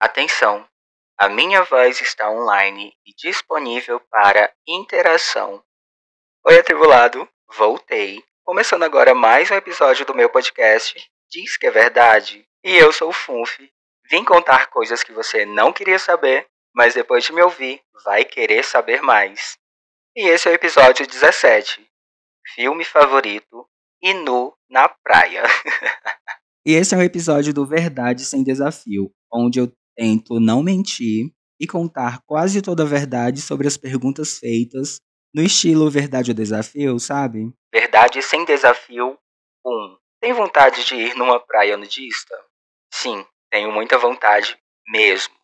Atenção! A minha voz está online e disponível para interação. Oi, atribulado, voltei. Começando agora mais um episódio do meu podcast Diz que é Verdade. E eu sou o Funf. Vim contar coisas que você não queria saber, mas depois de me ouvir, vai querer saber mais. E esse é o episódio 17. Filme favorito e nu na praia. E esse é um episódio do Verdade Sem Desafio, onde eu tento não mentir e contar quase toda a verdade sobre as perguntas feitas no estilo Verdade ou Desafio, sabe? Verdade Sem Desafio 1. Tem vontade de ir numa praia nudista? Sim, tenho muita vontade mesmo.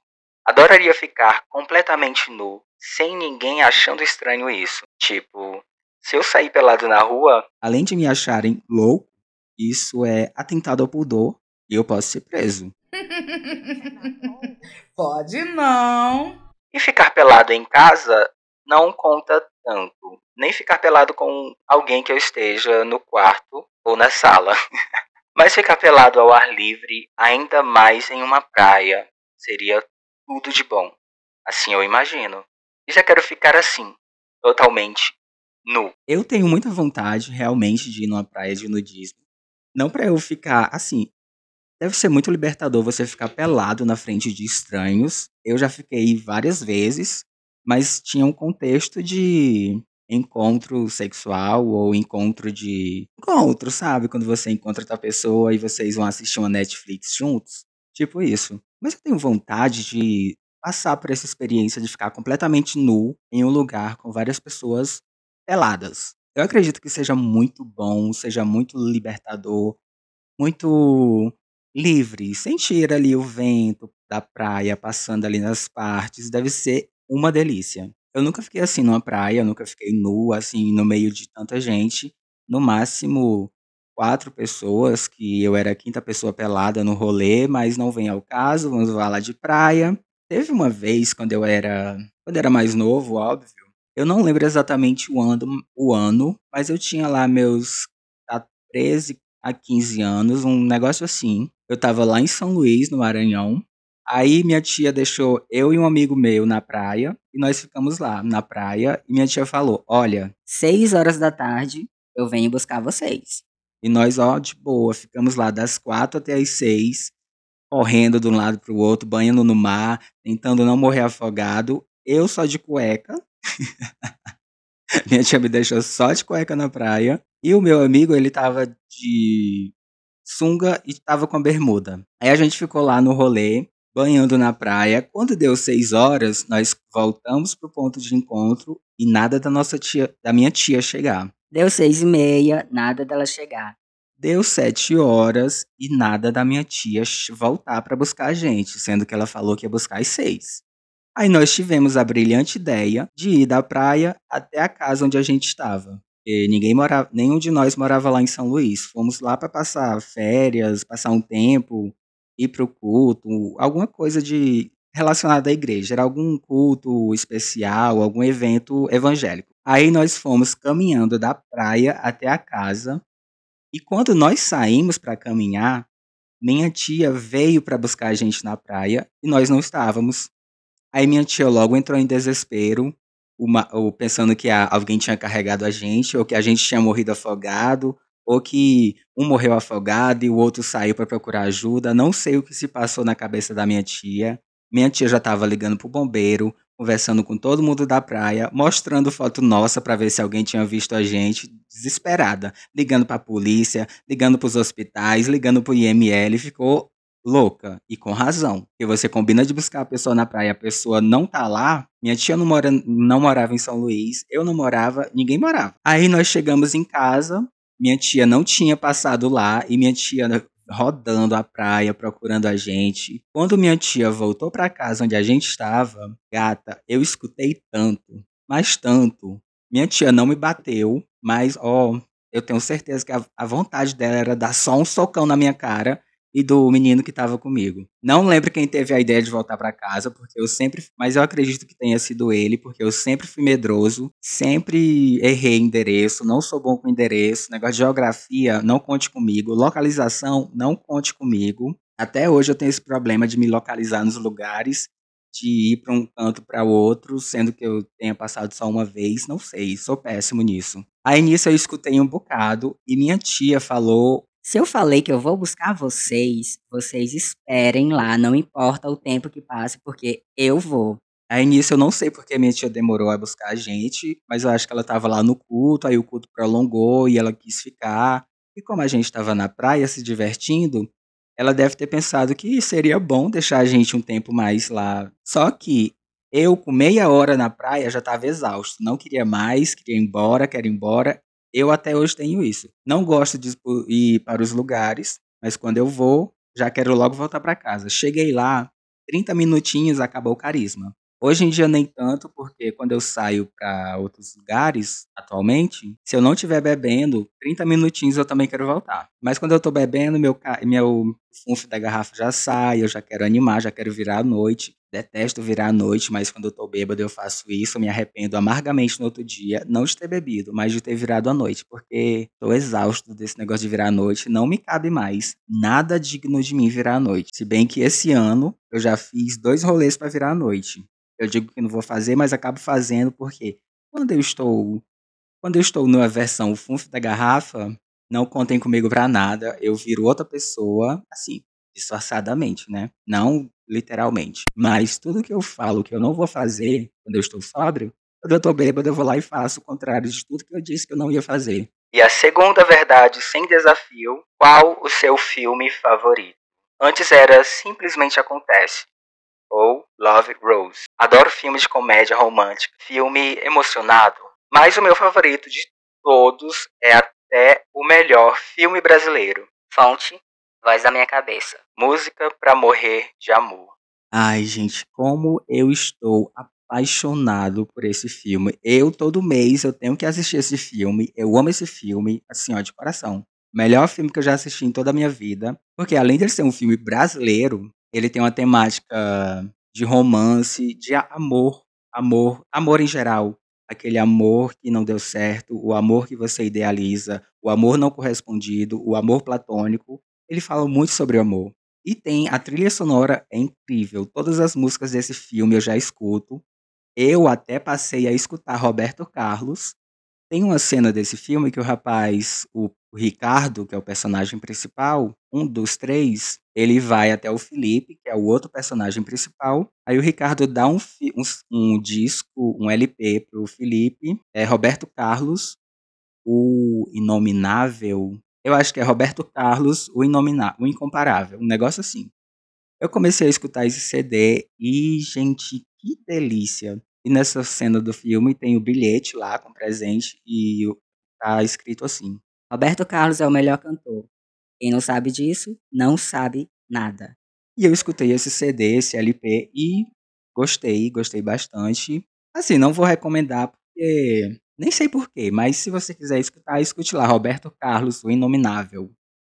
Adoraria ficar completamente nu, sem ninguém achando estranho isso. Tipo, se eu sair pelado na rua, Além de me acharem louco, isso é atentado ao pudor e eu posso ser preso. Pode não. E ficar pelado em casa não conta tanto. Nem ficar pelado com alguém que eu esteja no quarto ou na sala. Mas ficar pelado ao ar livre, ainda mais em uma praia, seria tudo de bom. Assim eu imagino. E já quero ficar assim, totalmente nu. Eu tenho muita vontade realmente de ir numa praia de nudismo. Não pra eu ficar assim. Deve ser muito libertador você ficar pelado na frente de estranhos. Eu já fiquei várias vezes, mas tinha um contexto de encontro sexual ou encontro de. Encontro, sabe? Quando você encontra outra pessoa e vocês vão assistir uma Netflix juntos. Tipo isso. Mas eu tenho vontade de passar por essa experiência de ficar completamente nu em um lugar com várias pessoas peladas. Eu acredito que seja muito bom, seja muito libertador, muito livre. Sentir ali o vento da praia passando ali nas partes deve ser uma delícia. Eu nunca fiquei assim numa praia, nunca fiquei nu, assim, no meio de tanta gente. No máximo, quatro pessoas, que eu era a quinta pessoa pelada no rolê, mas não vem ao caso, vamos falar de praia. Teve uma vez, quando eu era, quando era mais novo, óbvio, eu não lembro exatamente o ano, o ano, mas eu tinha lá meus a 13 a 15 anos, um negócio assim. Eu tava lá em São Luís, no Maranhão. Aí minha tia deixou eu e um amigo meu na praia, e nós ficamos lá na praia, e minha tia falou: "Olha, seis horas da tarde eu venho buscar vocês". E nós, ó, de boa, ficamos lá das quatro até as seis, correndo de um lado pro outro, banhando no mar, tentando não morrer afogado. Eu só de cueca. Minha tia me deixou só de cueca na praia. E o meu amigo, ele tava de sunga e tava com a bermuda. Aí a gente ficou lá no rolê, banhando na praia. Quando deu seis horas, nós voltamos pro ponto de encontro e nada da nossa tia, da minha tia chegar. Deu seis e meia, nada dela chegar. Deu sete horas e nada da minha tia voltar para buscar a gente, sendo que ela falou que ia buscar às seis. Aí nós tivemos a brilhante ideia de ir da praia até a casa onde a gente estava. E ninguém morava, nenhum de nós morava lá em São Luís. Fomos lá para passar férias, passar um tempo, ir pro culto, alguma coisa de relacionada à igreja, era algum culto especial, algum evento evangélico. Aí nós fomos caminhando da praia até a casa e quando nós saímos para caminhar, minha tia veio para buscar a gente na praia e nós não estávamos. Aí minha tia logo entrou em desespero, uma- ou pensando que a- alguém tinha carregado a gente, ou que a gente tinha morrido afogado, ou que um morreu afogado e o outro saiu para procurar ajuda. Não sei o que se passou na cabeça da minha tia. Minha tia já estava ligando pro bombeiro, conversando com todo mundo da praia, mostrando foto nossa para ver se alguém tinha visto a gente, desesperada, ligando para a polícia, ligando para os hospitais, ligando para o IML, ficou louca e com razão. Porque você combina de buscar a pessoa na praia, a pessoa não tá lá. Minha tia não, mora, não morava em São Luís, eu não morava, ninguém morava. Aí nós chegamos em casa, minha tia não tinha passado lá e minha tia rodando a praia procurando a gente. Quando minha tia voltou para casa onde a gente estava, gata, eu escutei tanto, mas tanto. Minha tia não me bateu, mas ó, eu tenho certeza que a, a vontade dela era dar só um socão na minha cara e do menino que estava comigo. Não lembro quem teve a ideia de voltar para casa, porque eu sempre, mas eu acredito que tenha sido ele, porque eu sempre fui medroso, sempre errei endereço, não sou bom com endereço, negócio de geografia, não conte comigo, localização, não conte comigo. Até hoje eu tenho esse problema de me localizar nos lugares, de ir para um canto para outro, sendo que eu tenha passado só uma vez, não sei, sou péssimo nisso. Aí nisso eu escutei um bocado e minha tia falou Se eu falei que eu vou buscar vocês, vocês esperem lá, não importa o tempo que passe, porque eu vou. Aí nisso eu não sei porque minha tia demorou a buscar a gente, mas eu acho que ela tava lá no culto, aí o culto prolongou e ela quis ficar. E como a gente tava na praia se divertindo, ela deve ter pensado que seria bom deixar a gente um tempo mais lá. Só que eu, com meia hora na praia, já tava exausto. Não queria mais, queria ir embora, quero ir embora. Eu até hoje tenho isso. Não gosto de ir para os lugares, mas quando eu vou, já quero logo voltar para casa. Cheguei lá, 30 minutinhos, acabou o carisma. Hoje em dia nem tanto, porque quando eu saio para outros lugares, atualmente, se eu não estiver bebendo, 30 minutinhos eu também quero voltar. Mas quando eu tô bebendo, meu, meu funf da garrafa já sai, eu já quero animar, já quero virar à noite. Detesto virar à noite, mas quando eu tô bêbado eu faço isso, me arrependo amargamente no outro dia, não de ter bebido, mas de ter virado à noite, porque tô exausto desse negócio de virar à noite, não me cabe mais. Nada digno de mim virar à noite. Se bem que esse ano eu já fiz dois rolês para virar à noite. Eu digo que não vou fazer, mas acabo fazendo porque quando eu estou quando eu estou numa versão funf da garrafa, não contem comigo para nada, eu viro outra pessoa, assim, disfarçadamente, né? Não literalmente. Mas tudo que eu falo que eu não vou fazer quando eu estou sóbrio, quando eu estou bêbado, eu vou lá e faço o contrário de tudo que eu disse que eu não ia fazer. E a segunda verdade sem desafio, qual o seu filme favorito? Antes era Simplesmente Acontece Love Rose. Adoro filmes de comédia romântica, filme emocionado, mas o meu favorito de todos é até o melhor filme brasileiro. Fonte, voz da minha cabeça. Música pra morrer de amor. Ai, gente, como eu estou apaixonado por esse filme. Eu, todo mês, eu tenho que assistir esse filme. Eu amo esse filme, assim, ó, de coração. Melhor filme que eu já assisti em toda a minha vida. Porque além de ser um filme brasileiro, ele tem uma temática de romance, de amor, amor, amor em geral. Aquele amor que não deu certo, o amor que você idealiza, o amor não correspondido, o amor platônico. Ele fala muito sobre o amor. E tem a trilha sonora é incrível. Todas as músicas desse filme eu já escuto. Eu até passei a escutar Roberto Carlos. Tem uma cena desse filme que o rapaz, o o Ricardo, que é o personagem principal, um dos três, ele vai até o Felipe, que é o outro personagem principal. Aí o Ricardo dá um, um, um disco, um LP pro Felipe. É Roberto Carlos, o Inominável. Eu acho que é Roberto Carlos, o, Inominável, o Incomparável. Um negócio assim. Eu comecei a escutar esse CD e, gente, que delícia. E nessa cena do filme tem o bilhete lá com presente e tá escrito assim: Roberto Carlos é o melhor cantor. Quem não sabe disso, não sabe nada. E eu escutei esse CD, esse LP e gostei, gostei bastante. Assim, não vou recomendar porque nem sei porquê, mas se você quiser escutar, escute lá Roberto Carlos, o Inominável.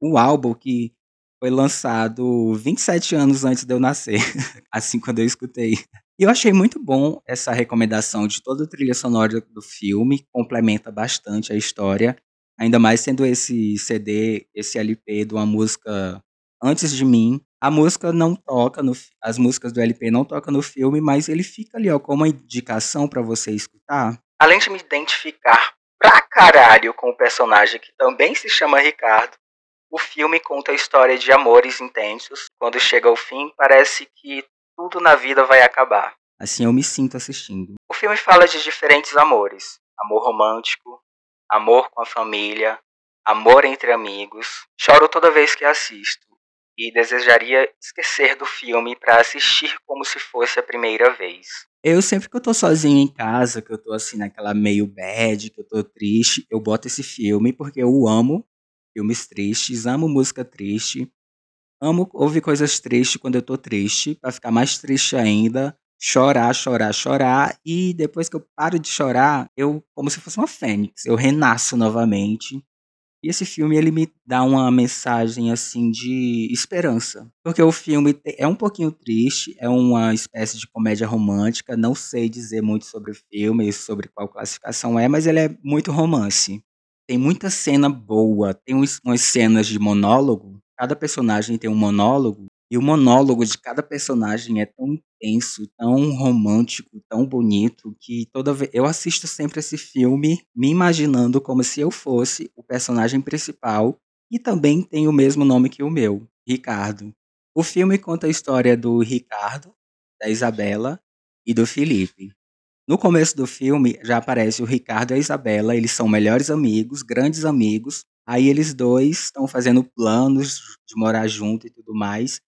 O álbum que foi lançado 27 anos antes de eu nascer, assim quando eu escutei. E eu achei muito bom essa recomendação de toda a trilha sonora do filme, complementa bastante a história. Ainda mais sendo esse CD, esse LP de uma música antes de mim. A música não toca, no, as músicas do LP não tocam no filme, mas ele fica ali ó, como uma indicação para você escutar. Além de me identificar pra caralho com o personagem que também se chama Ricardo, o filme conta a história de amores intensos. Quando chega ao fim, parece que tudo na vida vai acabar. Assim eu me sinto assistindo. O filme fala de diferentes amores: amor romântico, amor com a família, amor entre amigos. Choro toda vez que assisto e desejaria esquecer do filme para assistir como se fosse a primeira vez. Eu sempre que eu tô sozinho em casa, que eu tô assim naquela meio bad, que eu tô triste, eu boto esse filme porque eu amo filmes tristes, amo música triste, amo ouvir coisas tristes quando eu tô triste, para ficar mais triste ainda chorar, chorar, chorar. E depois que eu paro de chorar, eu, como se fosse uma fênix, eu renasço novamente. E esse filme ele me dá uma mensagem assim de esperança, porque o filme é um pouquinho triste, é uma espécie de comédia romântica. Não sei dizer muito sobre o filme, sobre qual classificação é, mas ele é muito romance. Tem muita cena boa, tem umas cenas de monólogo cada personagem tem um monólogo, e o monólogo de cada personagem é tão intenso, tão romântico, tão bonito, que toda vez eu assisto sempre esse filme me imaginando como se eu fosse o personagem principal e também tem o mesmo nome que o meu, Ricardo. O filme conta a história do Ricardo, da Isabela e do Felipe. No começo do filme já aparece o Ricardo e a Isabela, eles são melhores amigos, grandes amigos. Aí eles dois estão fazendo planos de morar junto e tudo mais.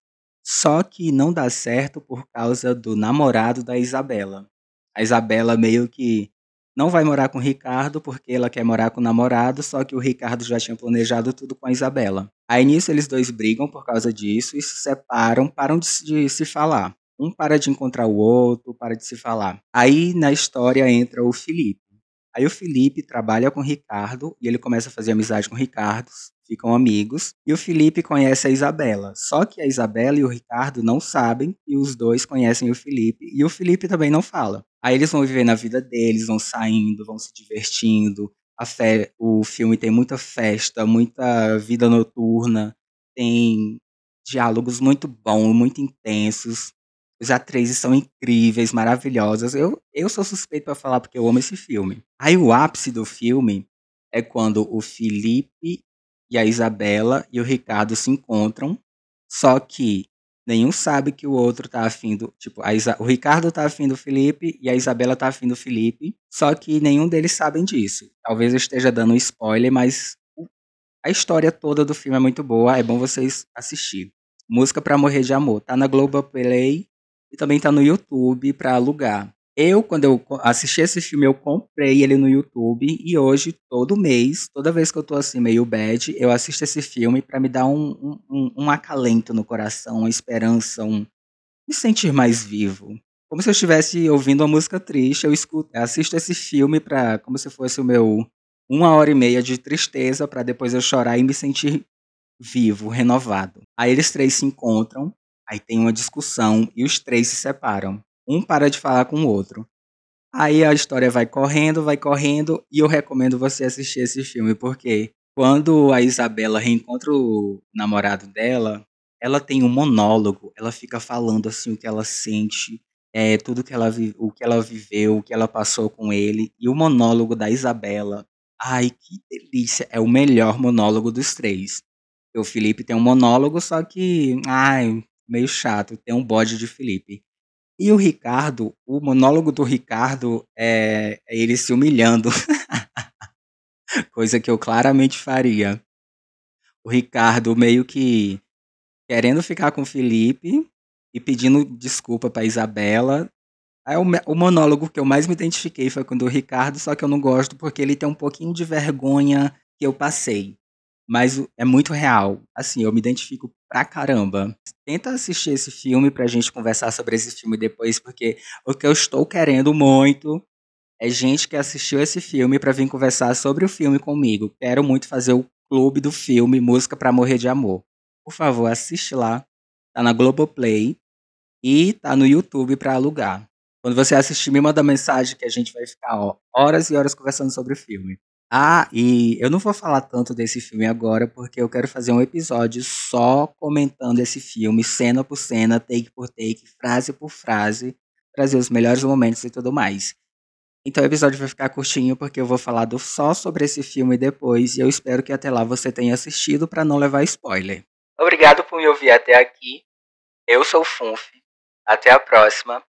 Só que não dá certo por causa do namorado da Isabela. A Isabela meio que não vai morar com o Ricardo porque ela quer morar com o namorado, só que o Ricardo já tinha planejado tudo com a Isabela. Aí nisso eles dois brigam por causa disso e se separam, param de, de se falar. Um para de encontrar o outro, para de se falar. Aí na história entra o Felipe. Aí o Felipe trabalha com o Ricardo e ele começa a fazer amizade com o Ricardo ficam amigos, e o Felipe conhece a Isabela. Só que a Isabela e o Ricardo não sabem e os dois conhecem o Felipe, e o Felipe também não fala. Aí eles vão viver na vida deles, vão saindo, vão se divertindo. Fe... O filme tem muita festa, muita vida noturna, tem diálogos muito bons, muito intensos. Os atrizes são incríveis, maravilhosas. Eu, eu sou suspeito para falar porque eu amo esse filme. Aí o ápice do filme é quando o Felipe e a Isabela e o Ricardo se encontram, só que nenhum sabe que o outro tá afim do. Tipo, Isa, o Ricardo tá afim do Felipe e a Isabela tá afim do Felipe, só que nenhum deles sabem disso. Talvez eu esteja dando um spoiler, mas a história toda do filme é muito boa, é bom vocês assistirem. Música para Morrer de Amor, tá na Globoplay e também tá no YouTube para alugar. Eu, quando eu assisti esse filme, eu comprei ele no YouTube e hoje, todo mês, toda vez que eu tô assim meio bad, eu assisto esse filme para me dar um, um, um, acalento no coração, uma esperança, um me sentir mais vivo. Como se eu estivesse ouvindo uma música triste, eu escuto, eu assisto esse filme para como se fosse o meu uma hora e meia de tristeza para depois eu chorar e me sentir vivo, renovado. Aí eles três se encontram, aí tem uma discussão e os três se separam um para de falar com o outro. Aí a história vai correndo, vai correndo, e eu recomendo você assistir esse filme, porque quando a Isabela reencontra o namorado dela, ela tem um monólogo, ela fica falando assim o que ela sente, é, tudo que ela, o que ela viveu, o que ela passou com ele, e o monólogo da Isabela, ai que delícia, é o melhor monólogo dos três. O Felipe tem um monólogo, só que, ai, meio chato, tem um bode de Felipe. E o Ricardo, o monólogo do Ricardo é, é ele se humilhando. Coisa que eu claramente faria. O Ricardo meio que querendo ficar com o Felipe e pedindo desculpa para Isabela. Aí o, o monólogo que eu mais me identifiquei foi com o do Ricardo, só que eu não gosto porque ele tem um pouquinho de vergonha que eu passei mas é muito real. Assim, eu me identifico pra caramba. Tenta assistir esse filme pra gente conversar sobre esse filme depois, porque o que eu estou querendo muito é gente que assistiu esse filme para vir conversar sobre o filme comigo. Quero muito fazer o clube do filme Música para Morrer de Amor. Por favor, assiste lá. Tá na Globoplay e tá no YouTube para alugar. Quando você assistir, me manda mensagem que a gente vai ficar ó, horas e horas conversando sobre o filme. Ah, e eu não vou falar tanto desse filme agora, porque eu quero fazer um episódio só comentando esse filme, cena por cena, take por take, frase por frase, trazer os melhores momentos e tudo mais. Então o episódio vai ficar curtinho, porque eu vou falar do, só sobre esse filme depois, e eu espero que até lá você tenha assistido para não levar spoiler. Obrigado por me ouvir até aqui. Eu sou o Funf. Até a próxima.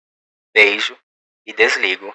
Beijo e desligo.